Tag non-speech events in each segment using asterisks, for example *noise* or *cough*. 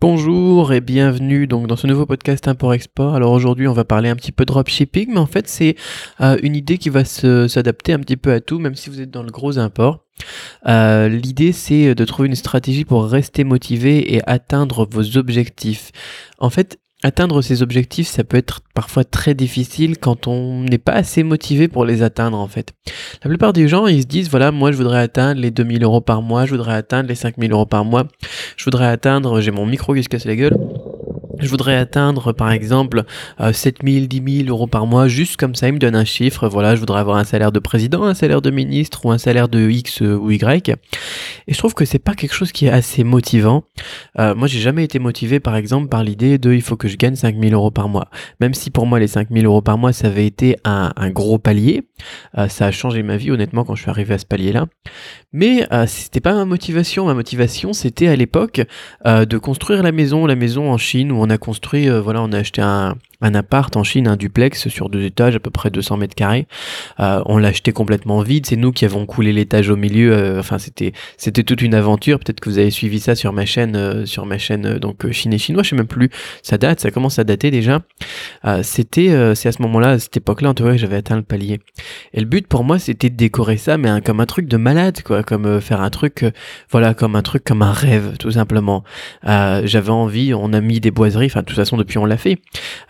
Bonjour et bienvenue donc dans ce nouveau podcast Import-Export. Alors aujourd'hui on va parler un petit peu de dropshipping, mais en fait c'est euh, une idée qui va s'adapter un petit peu à tout, même si vous êtes dans le gros import. Euh, l'idée c'est de trouver une stratégie pour rester motivé et atteindre vos objectifs. En fait, Atteindre ces objectifs, ça peut être parfois très difficile quand on n'est pas assez motivé pour les atteindre en fait. La plupart des gens, ils se disent, voilà, moi je voudrais atteindre les 2000 euros par mois, je voudrais atteindre les 5000 euros par mois, je voudrais atteindre, j'ai mon micro qui se casse la gueule, je voudrais atteindre par exemple 7000, 10 000 euros par mois, juste comme ça, il me donne un chiffre, voilà, je voudrais avoir un salaire de président, un salaire de ministre ou un salaire de X ou Y. Et je trouve que c'est pas quelque chose qui est assez motivant. Euh, moi, j'ai jamais été motivé par exemple par l'idée de il faut que je gagne 5000 euros par mois. Même si pour moi les 5000 euros par mois ça avait été un, gros palier, euh, ça a changé ma vie honnêtement quand je suis arrivé à ce palier-là. Mais euh, c'était pas ma motivation. Ma motivation c'était à l'époque de construire la maison, la maison en Chine où on a construit, euh, voilà, on a acheté un, un appart en Chine, un duplex sur deux étages, à peu près 200 mètres carrés. Euh, on l'a acheté complètement vide. C'est nous qui avons coulé l'étage au milieu. Euh, enfin, c'était c'était toute une aventure. Peut-être que vous avez suivi ça sur ma chaîne, sur ma chaîne donc Chine et chinois. Je sais même plus. Ça date, ça commence à dater déjà. c'était c'est à ce moment-là, à cette époque-là, en tout cas, j'avais atteint le palier. Et le but pour moi, c'était de décorer ça, mais comme un truc de malade, quoi, comme faire un truc, voilà, comme un truc, comme un rêve, tout simplement. j'avais envie. On a mis des boiseries. Enfin, de toute façon, depuis on l'a fait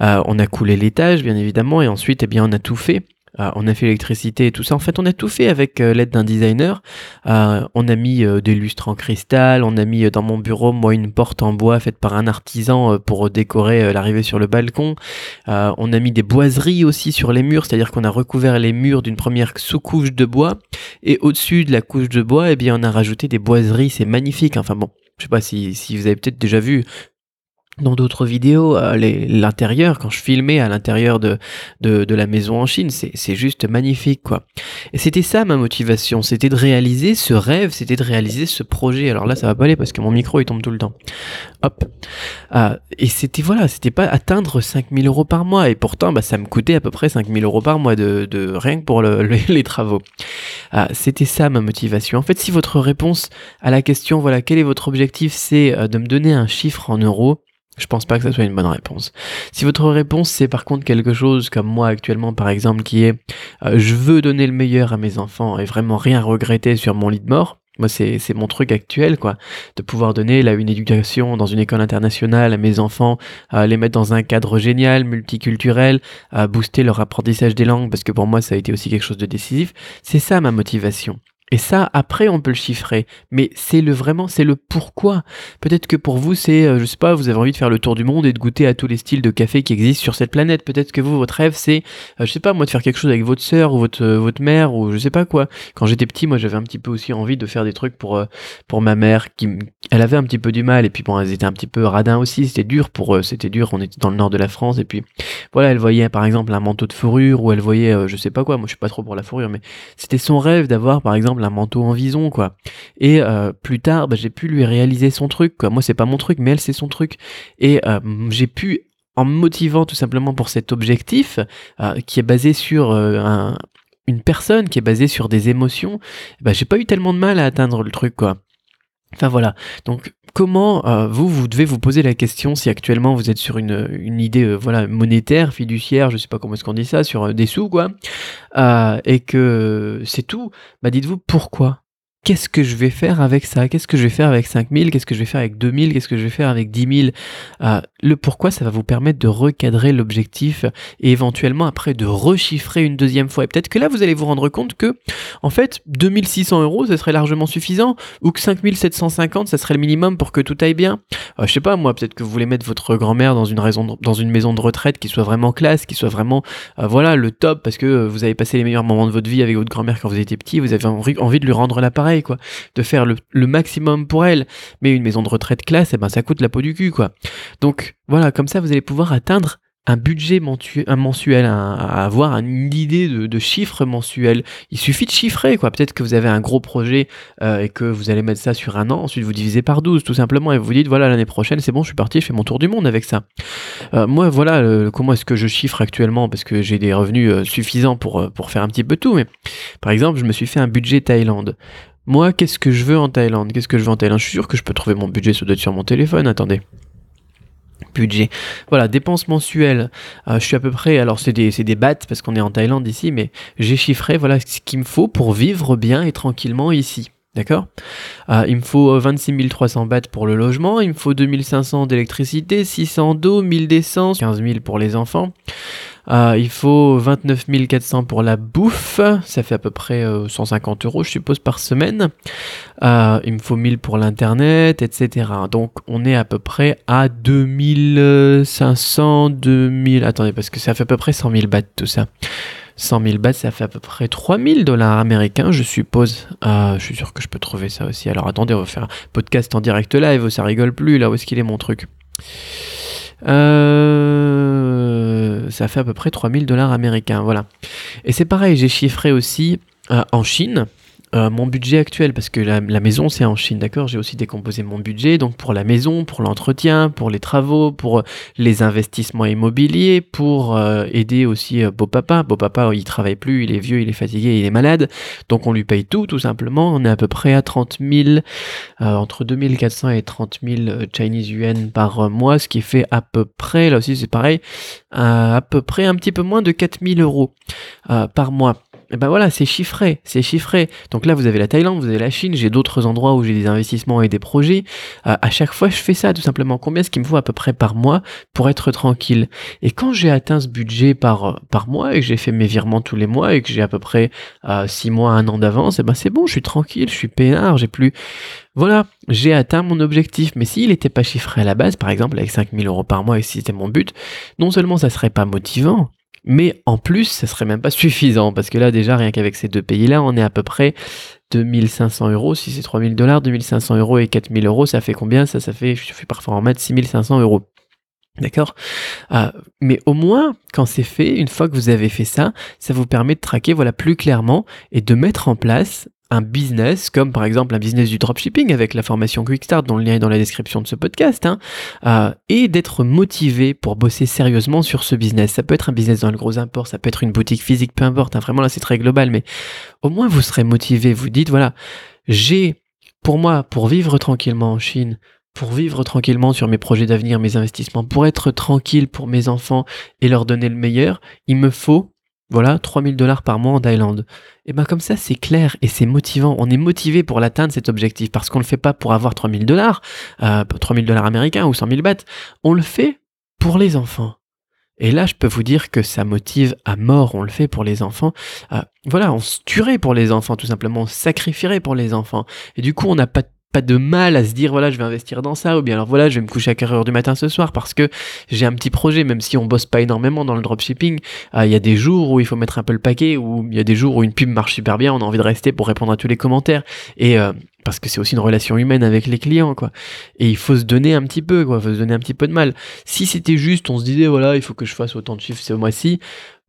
on a coulé l'étage, bien évidemment, et ensuite, eh bien, on a tout fait. Euh, on a fait l'électricité et tout ça. En fait, on a tout fait avec euh, l'aide d'un designer. Euh, on a mis des lustres en cristal. On a mis dans mon bureau, moi, une porte en bois faite par un artisan pour décorer l'arrivée sur le balcon. on a mis des boiseries aussi sur les murs, c'est-à-dire qu'on a recouvert les murs d'une première sous-couche de bois. Et au-dessus de la couche de bois, eh bien, on a rajouté des boiseries. C'est magnifique. Enfin bon, je sais pas si vous avez peut-être déjà vu dans d'autres vidéos, euh, l'intérieur, quand je filmais à l'intérieur de, de, la maison en Chine, c'est juste magnifique, quoi. Et c'était ça ma motivation, c'était de réaliser ce rêve, c'était de réaliser ce projet. Alors là, ça va pas aller parce que mon micro, il tombe tout le temps. Hop. Euh, et c'était, voilà, c'était pas atteindre 5000 euros par mois. Et pourtant, bah, ça me coûtait à peu près 5000 euros par mois de, de rien que pour le, *laughs* les travaux. Euh, c'était ça ma motivation. En fait, si votre réponse à la question, voilà, quel est votre objectif, c'est de me donner un chiffre en euros, je pense pas que ça soit une bonne réponse. Si votre réponse c'est par contre quelque chose comme moi actuellement par exemple qui est euh, je veux donner le meilleur à mes enfants et vraiment rien regretter sur mon lit de mort, moi, c'est, mon truc actuel, quoi. De pouvoir donner là une éducation dans une école internationale à mes enfants, à les mettre dans un cadre génial, multiculturel, à booster leur apprentissage des langues, parce que pour moi, ça a été aussi quelque chose de décisif. C'est ça ma motivation. Et ça, après, on peut le chiffrer. Mais c'est le vraiment, c'est le pourquoi. Peut-être que pour vous, c'est, euh, je sais pas, vous avez envie de faire le tour du monde et de goûter à tous les styles de café qui existent sur cette planète. Peut-être que vous, votre rêve, c'est, euh, je sais pas, moi, de faire quelque chose avec votre sœur ou votre, euh, votre mère ou je sais pas quoi. Quand j'étais petit, moi, j'avais un petit peu aussi envie de faire des trucs pour, pour ma mère qui, elle avait un petit peu du mal et puis bon, elles étaient un petit peu radins aussi. C'était dur pour eux. C'était dur. On était dans le nord de la France et puis, voilà, elle voyait par exemple un manteau de fourrure ou elle voyait, je sais pas quoi. Moi, je suis pas trop pour la fourrure, mais c'était son rêve d'avoir, par exemple, un manteau en vison, quoi. Et euh, plus tard, bah, j'ai pu lui réaliser son truc, quoi. Moi, c'est pas mon truc, mais elle, c'est son truc. Et euh, j'ai pu, en me motivant tout simplement pour cet objectif, euh, qui est basé sur une personne, qui est basé sur des émotions, bah, j'ai pas eu tellement de mal à atteindre le truc, quoi. Enfin voilà, donc comment euh, vous, vous devez vous poser la question si actuellement vous êtes sur une, idée euh, voilà monétaire, fiduciaire, je sais pas comment est-ce qu'on dit ça, sur euh, des sous quoi, et que c'est tout, bah dites-vous pourquoi. Qu'est-ce que je vais faire avec ça? Qu'est-ce que je vais faire avec 5000 Qu'est-ce que je vais faire avec 2000 Qu'est-ce que je vais faire avec 10 000 euh, Le pourquoi, ça va vous permettre de recadrer l'objectif et éventuellement après de rechiffrer une deuxième fois. Et peut-être que là, vous allez vous rendre compte que, en fait, 2600 euros, ça serait largement suffisant ou que 5750, ça serait le minimum pour que tout aille bien. Euh, je sais pas, moi, peut-être que vous voulez mettre votre grand-mère dans une, raison dans une maison de retraite qui soit vraiment classe, qui soit vraiment, euh, voilà, le top parce que vous avez passé les meilleurs moments de votre vie avec votre grand-mère quand vous étiez petit, vous avez envie de lui rendre l'appareil quoi. De faire le, maximum pour elle. Mais une maison de retraite classe, eh ben, ça coûte la peau du cul, quoi. Donc, voilà, comme ça, vous allez pouvoir atteindre un budget mensuel, avoir une idée de, chiffres mensuels. Il suffit de chiffrer, quoi. Peut-être que vous avez un gros projet euh, et que vous allez mettre ça sur un an, ensuite vous divisez par 12 tout simplement et vous dites voilà l'année prochaine c'est bon je suis parti, je fais mon tour du monde avec ça. Euh, moi voilà comment est-ce que je chiffre actuellement? Parce que j'ai des revenus euh, suffisants pour, pour faire un petit peu tout, mais par exemple je me suis fait un budget Thaïlande. Moi, qu'est-ce que je veux en Thaïlande? Qu'est-ce que je veux en Thaïlande? Je suis sûr que je peux trouver mon budget, sur mon téléphone. Attendez. Budget. Voilà, dépenses mensuelles. Euh, je suis à peu près, alors c'est des, des bahts parce qu'on est en Thaïlande ici, mais j'ai chiffré voilà ce qu'il me faut pour vivre bien et tranquillement ici. D'accord? Euh, Il me faut 26 300 bahts pour le logement, il me faut 2500 d'électricité, 600 d'eau, 1000 d'essence, 15 000 pour les enfants. Euh, il faut 29 400 pour la bouffe, ça fait à peu près 150 euros je suppose par semaine. Euh, il me faut 1000 pour l'internet, etc. Donc on est à peu près à 2500, 2000... Attendez, parce que ça fait à peu près 100 000 bahts tout ça. 100 000 bahts, ça fait à peu près 3000 dollars américains, je suppose. Euh, je suis sûr que je peux trouver ça aussi. Alors attendez, on va faire un podcast en direct live, ça rigole plus, là où est-ce qu'il est mon truc? Euh, ça fait à peu près 3000 dollars américains, voilà. Et c'est pareil, j'ai chiffré aussi euh, en Chine, euh, mon budget actuel, parce que la, maison c'est en Chine, d'accord J'ai aussi décomposé mon budget, donc pour la maison, pour l'entretien, pour les travaux, pour euh, les investissements immobiliers, pour euh, aider aussi beau papa. Beau papa, il travaille plus, il est vieux, il est fatigué, il est malade, donc on lui paye tout, tout simplement. On est à peu près à 30 000, entre 2400 et 30 000 Chinese yuan par mois, ce qui fait à peu près, là aussi c'est pareil, à peu près un petit peu moins de 4000 euros par mois. Et ben voilà, c'est chiffré, c'est chiffré. Donc là, vous avez la Thaïlande, vous avez la Chine, j'ai d'autres endroits où j'ai des investissements et des projets. Euh, à chaque fois, je fais ça tout simplement. Combien est-ce qu'il me faut à peu près par mois pour être tranquille? Et quand j'ai atteint ce budget par, par mois et que j'ai fait mes virements tous les mois et que j'ai à peu près euh, 6 mois, un an d'avance, et ben c'est bon, je suis tranquille, je suis peinard, j'ai plus... Voilà, j'ai atteint mon objectif. Mais s'il n'était pas chiffré à la base, par exemple avec 5000 euros par mois et si c'était mon but, non seulement ça serait pas motivant, mais en plus, ça serait même pas suffisant, parce que là, déjà, rien qu'avec ces deux pays-là, on est à peu près 2500 euros. Si c'est 3000 dollars, 2500 euros et 4000 euros, ça fait combien? Ça, ça fait, je fais parfois en maths, 6500 euros. D'accord? Euh, Mais au moins, quand c'est fait, une fois que vous avez fait ça, ça vous permet de traquer voilà, plus clairement et de mettre en place un business, comme par exemple un business du dropshipping avec la formation Quickstart dont le lien est dans la description de ce podcast, hein, euh, et d'être motivé pour bosser sérieusement sur ce business. Ça peut être un business dans le gros import, ça peut être une boutique physique, peu importe, hein, vraiment là c'est très global, mais au moins vous serez motivé, vous dites, voilà, j'ai, pour moi, pour vivre tranquillement en Chine, pour vivre tranquillement sur mes projets d'avenir, mes investissements, pour être tranquille pour mes enfants et leur donner le meilleur, il me faut voilà, 3000 dollars par mois en Thaïlande. Et bien comme ça, c'est clair et c'est motivant. On est motivé pour l'atteindre cet objectif parce qu'on ne le fait pas pour avoir 3000 dollars, euh, 3000 dollars américains ou 100 000 bahts. On le fait pour les enfants. Et là, je peux vous dire que ça motive à mort. On le fait pour les enfants. Euh, voilà, on se tuerait pour les enfants, tout simplement. On sacrifierait pour les enfants. Et du coup, on n'a pas pas de mal à se dire voilà je vais investir dans ça ou bien alors voilà je vais me coucher à 4 heures du matin ce soir parce que j'ai un petit projet même si on bosse pas énormément dans le dropshipping euh, il y a des jours où il faut mettre un peu le paquet ou il y a des jours où une pub marche super bien on a envie de rester pour répondre à tous les commentaires. Et euh, parce que c'est aussi une relation humaine avec les clients quoi. Et il faut se donner un petit peu quoi il faut se donner un petit peu de mal. Si c'était juste on se disait voilà il faut que je fasse autant de chiffres ce mois-ci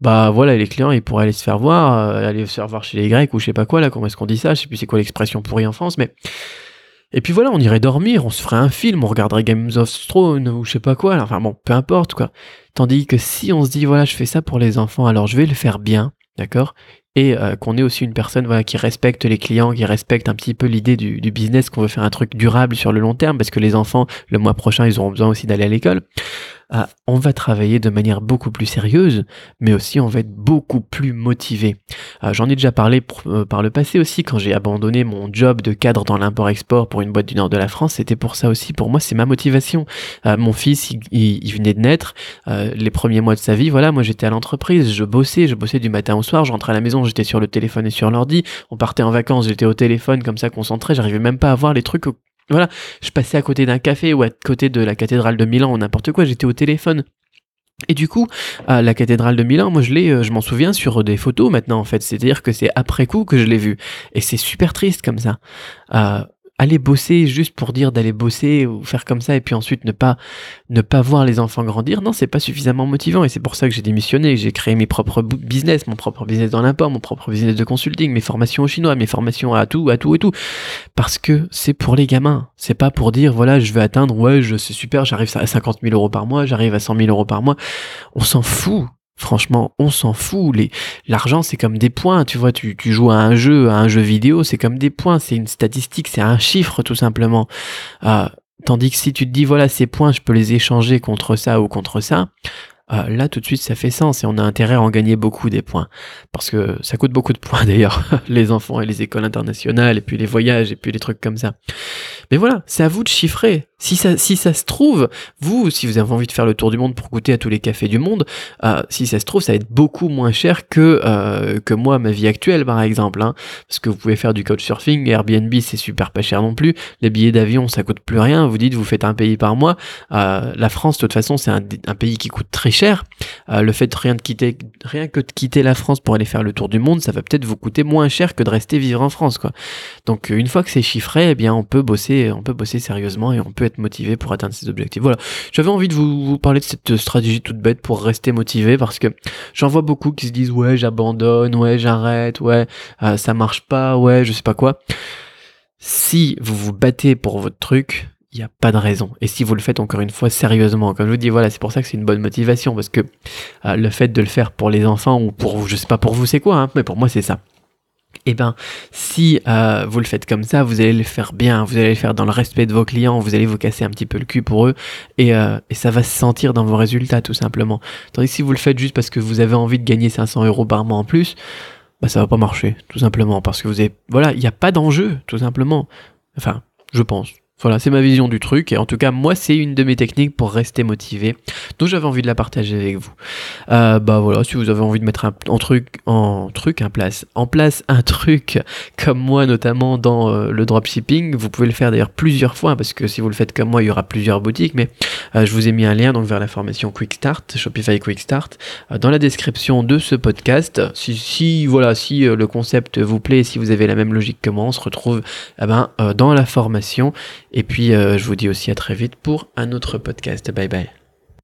bah voilà les clients ils pourraient aller se faire voir euh, aller se faire voir chez les grecs ou je sais pas quoi là comment est-ce qu'on dit ça? Je sais plus c'est quoi l'expression pourrie en France mais et puis voilà, on irait dormir, on se ferait un film, on regarderait Games of Thrones ou je sais pas quoi, enfin bon, peu importe quoi. Tandis que si on se dit voilà, je fais ça pour les enfants, alors je vais le faire bien, d'accord? Et euh, qu'on est aussi une personne voilà, qui respecte les clients, qui respecte un petit peu l'idée du, business, qu'on veut faire un truc durable sur le long terme, parce que les enfants, le mois prochain, ils auront besoin aussi d'aller à l'école. Ah, on va travailler de manière beaucoup plus sérieuse, mais aussi on va être beaucoup plus motivé. Ah, j'en ai déjà parlé euh, par le passé aussi, quand j'ai abandonné mon job de cadre dans l'import-export pour une boîte du nord de la France, c'était pour ça aussi. Pour moi, c'est ma motivation. Ah, mon fils, il, venait de naître, les premiers mois de sa vie, voilà, moi j'étais à l'entreprise, je bossais, je bossais du matin au soir, je rentrais à la maison, j'étais sur le téléphone et sur l'ordi, on partait en vacances, j'étais au téléphone comme ça concentré, j'arrivais même pas à voir les trucs voilà, je passais à côté d'un café ou à côté de la cathédrale de Milan ou n'importe quoi, j'étais au téléphone. Et du coup, la cathédrale de Milan, moi je l'ai, euh, je m'en souviens sur des photos maintenant en fait. C'est-à-dire que c'est après coup que je l'ai vu, et c'est super triste comme ça. Euh, aller bosser juste pour dire d'aller bosser ou faire comme ça et puis ensuite ne pas ne pas voir les enfants grandir, non, c'est pas suffisamment motivant et c'est pour ça que j'ai démissionné, j'ai créé mes propres business, mon propre business dans l'import, mon propre business de consulting, mes formations au chinois, mes formations à tout, à tout et tout parce que c'est pour les gamins, c'est pas pour dire voilà, je vais atteindre ouais, je c'est super, j'arrive à 50 000 euros par mois, j'arrive à 100 000 euros par mois. On s'en fout. Franchement, on s'en fout. L'argent, c'est comme des points. Tu vois, tu, tu joues à un jeu, à un jeu vidéo, c'est comme des points. C'est une statistique, c'est un chiffre, tout simplement. Euh, Tandis que si tu te dis, voilà, ces points, je peux les échanger contre ça ou contre ça, euh, là tout de suite ça fait sens et on a intérêt à en gagner beaucoup des points. Parce que ça coûte beaucoup de points *laughs* d'ailleurs, les enfants et les écoles internationales et puis les voyages et puis les trucs comme ça. Mais voilà, c'est à vous de chiffrer. Si ça, si ça se trouve, vous, si vous avez envie de faire le tour du monde pour goûter à tous les cafés du monde, euh, si ça se trouve, ça va être beaucoup moins cher que, euh, que moi, ma vie actuelle, par exemple. Hein, parce que vous pouvez faire du couchsurfing, Airbnb, c'est super pas cher non plus. Les billets d'avion, ça coûte plus rien. Vous dites, vous faites un pays par mois. Euh, la France, de toute façon, c'est un, un, pays qui coûte très cher. Le fait de rien, de quitter, rien que de quitter la France pour aller faire le tour du monde, ça va peut-être vous coûter moins cher que de rester vivre en France, quoi. Donc, une fois que c'est chiffré, eh bien, on peut bosser, on peut bosser sérieusement et on peut être motivé pour atteindre ses objectifs. Voilà, j'avais envie de vous, parler de cette stratégie toute bête pour rester motivé parce que j'en vois beaucoup qui se disent ouais j'abandonne, ouais j'arrête, ouais euh, ça marche pas, ouais je sais pas quoi. Si vous vous battez pour votre truc, il n'y a pas de raison. Et si vous le faites encore une fois sérieusement, comme je vous dis, voilà, c'est pour ça que c'est une bonne motivation, parce que euh, le fait de le faire pour les enfants ou pour vous, je sais pas pour vous c'est quoi, hein, mais pour moi c'est ça eh ben, si euh, vous le faites comme ça, vous allez le faire bien, vous allez le faire dans le respect de vos clients, vous allez vous casser un petit peu le cul pour eux, et, euh, et ça va se sentir dans vos résultats tout simplement. Tandis que si vous le faites juste parce que vous avez envie de gagner 500 euros par mois en plus, bah ça va pas marcher, tout simplement, parce que vous avez, voilà, il n'y a pas d'enjeu, tout simplement. Enfin, je pense. Voilà, c'est ma vision du truc. Et en tout cas, moi, c'est une de mes techniques pour rester motivé. Donc, j'avais envie de la partager avec vous. Euh, bah voilà, si vous avez envie de mettre un, truc, en truc, en place, en place un *laughs* truc comme moi, notamment dans euh, le dropshipping, vous pouvez le faire d'ailleurs plusieurs fois parce que si vous le faites comme moi, il y aura plusieurs boutiques. Mais euh, je vous ai mis un lien donc vers la formation Quick Start, Shopify Quick Start, dans la description de ce podcast. Si, si voilà, si le concept vous plaît, si vous avez la même logique que moi, on se retrouve eh ben, dans la formation. Et puis, euh, je vous dis aussi à très vite pour un autre podcast. Bye bye.